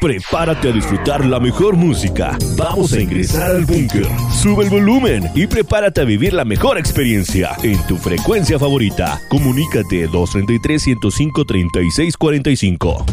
Prepárate a disfrutar la mejor música. Vamos a ingresar al búnker. Sube el volumen y prepárate a vivir la mejor experiencia en tu frecuencia favorita. Comunícate 233 105 3645.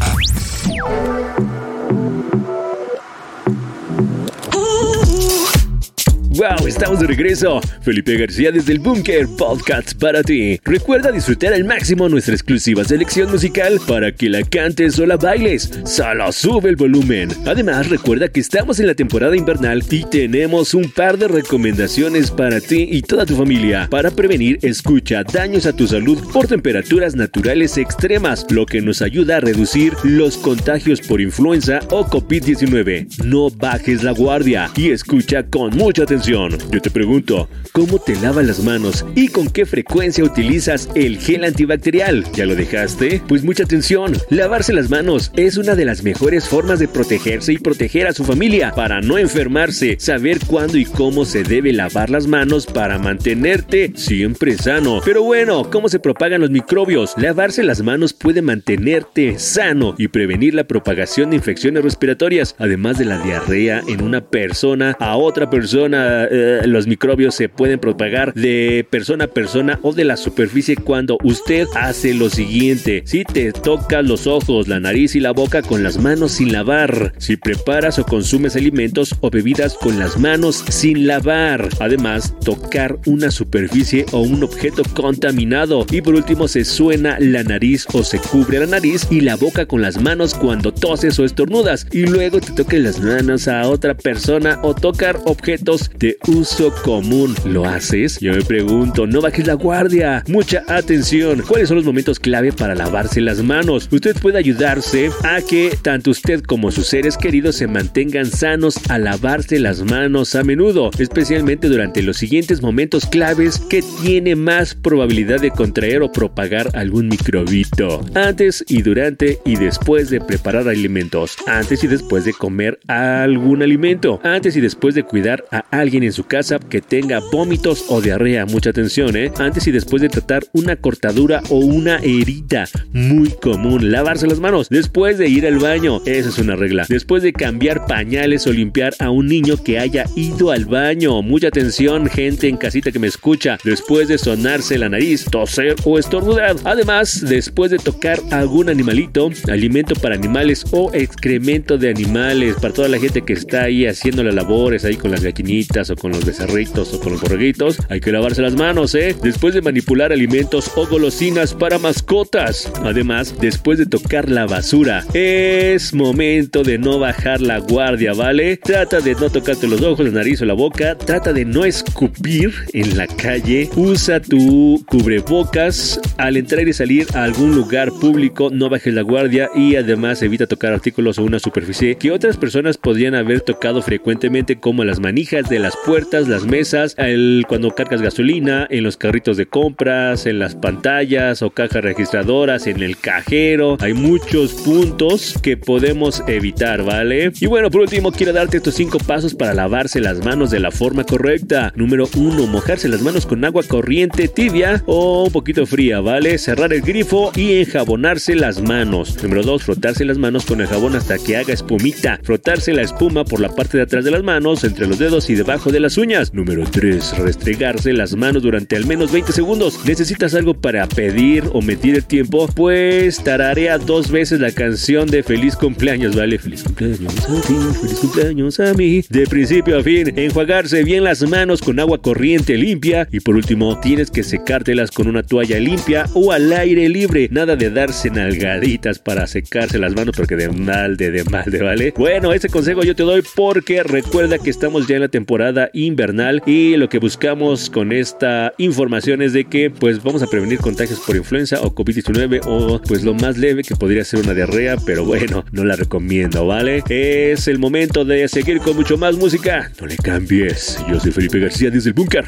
¡Wow! Estamos de regreso. Felipe García desde el Búnker Podcast para ti. Recuerda disfrutar al máximo nuestra exclusiva selección musical para que la cantes o la bailes. Solo sube el volumen. Además, recuerda que estamos en la temporada invernal y tenemos un par de recomendaciones para ti y toda tu familia para prevenir, escucha, daños a tu salud por temperaturas naturales extremas, lo que nos ayuda a reducir los contagios por influenza o COVID-19. No bajes la guardia y escucha con mucha atención yo te pregunto, ¿cómo te lavas las manos y con qué frecuencia utilizas el gel antibacterial? ¿Ya lo dejaste? Pues mucha atención, lavarse las manos es una de las mejores formas de protegerse y proteger a su familia para no enfermarse, saber cuándo y cómo se debe lavar las manos para mantenerte siempre sano. Pero bueno, ¿cómo se propagan los microbios? Lavarse las manos puede mantenerte sano y prevenir la propagación de infecciones respiratorias, además de la diarrea en una persona a otra persona eh, los microbios se pueden propagar de persona a persona o de la superficie cuando usted hace lo siguiente. Si te tocas los ojos, la nariz y la boca con las manos sin lavar. Si preparas o consumes alimentos o bebidas con las manos sin lavar. Además, tocar una superficie o un objeto contaminado. Y por último, se suena la nariz o se cubre la nariz y la boca con las manos cuando toses o estornudas. Y luego te toques las manos a otra persona o tocar objetos de uso común. ¿Lo haces? Yo me pregunto, no bajes la guardia. Mucha atención. ¿Cuáles son los momentos clave para lavarse las manos? Usted puede ayudarse a que tanto usted como sus seres queridos se mantengan sanos al lavarse las manos a menudo, especialmente durante los siguientes momentos claves que tiene más probabilidad de contraer o propagar algún microbito. Antes y durante y después de preparar alimentos. Antes y después de comer algún alimento. Antes y después de cuidar a alguien alguien en su casa que tenga vómitos o diarrea. Mucha atención, ¿eh? Antes y después de tratar una cortadura o una herida. Muy común. Lavarse las manos. Después de ir al baño. Esa es una regla. Después de cambiar pañales o limpiar a un niño que haya ido al baño. Mucha atención, gente en casita que me escucha. Después de sonarse la nariz, toser o estornudar. Además, después de tocar algún animalito, alimento para animales o excremento de animales. Para toda la gente que está ahí haciendo las labores ahí con las gallinitas o con los becerritos o con los borreguitos, hay que lavarse las manos, ¿eh? Después de manipular alimentos o golosinas para mascotas. Además, después de tocar la basura, es momento de no bajar la guardia, ¿vale? Trata de no tocarte los ojos, la nariz o la boca. Trata de no escupir en la calle. Usa tu cubrebocas al entrar y salir a algún lugar público. No bajes la guardia y además evita tocar artículos o una superficie que otras personas podrían haber tocado frecuentemente como las manijas de la puertas, las mesas, el, cuando cargas gasolina, en los carritos de compras, en las pantallas o cajas registradoras, en el cajero. Hay muchos puntos que podemos evitar, ¿vale? Y bueno, por último, quiero darte estos cinco pasos para lavarse las manos de la forma correcta. Número uno, mojarse las manos con agua corriente tibia o un poquito fría, ¿vale? Cerrar el grifo y enjabonarse las manos. Número dos, frotarse las manos con el jabón hasta que haga espumita. Frotarse la espuma por la parte de atrás de las manos, entre los dedos y debajo de las uñas. Número 3. Restregarse las manos durante al menos 20 segundos. ¿Necesitas algo para pedir o medir el tiempo? Pues tararea dos veces la canción de Feliz cumpleaños, ¿vale? Feliz cumpleaños a ti, feliz cumpleaños a mí. De principio a fin, enjuagarse bien las manos con agua corriente limpia. Y por último, tienes que secártelas con una toalla limpia o al aire libre. Nada de darse nalgaditas para secarse las manos porque de mal de mal de ¿vale? Bueno, ese consejo yo te doy porque recuerda que estamos ya en la temporada invernal y lo que buscamos con esta información es de que pues vamos a prevenir contagios por influenza o COVID-19 o pues lo más leve que podría ser una diarrea, pero bueno, no la recomiendo, ¿vale? Es el momento de seguir con mucho más música. No le cambies. Yo soy Felipe García desde el búnker.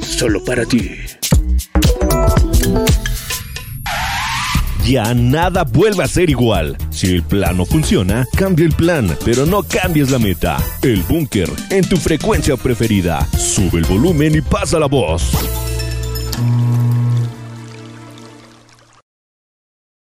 Solo para ti. Ya nada vuelve a ser igual. Si el plan no funciona, cambia el plan, pero no cambies la meta. El búnker en tu frecuencia preferida. Sube el volumen y pasa la voz.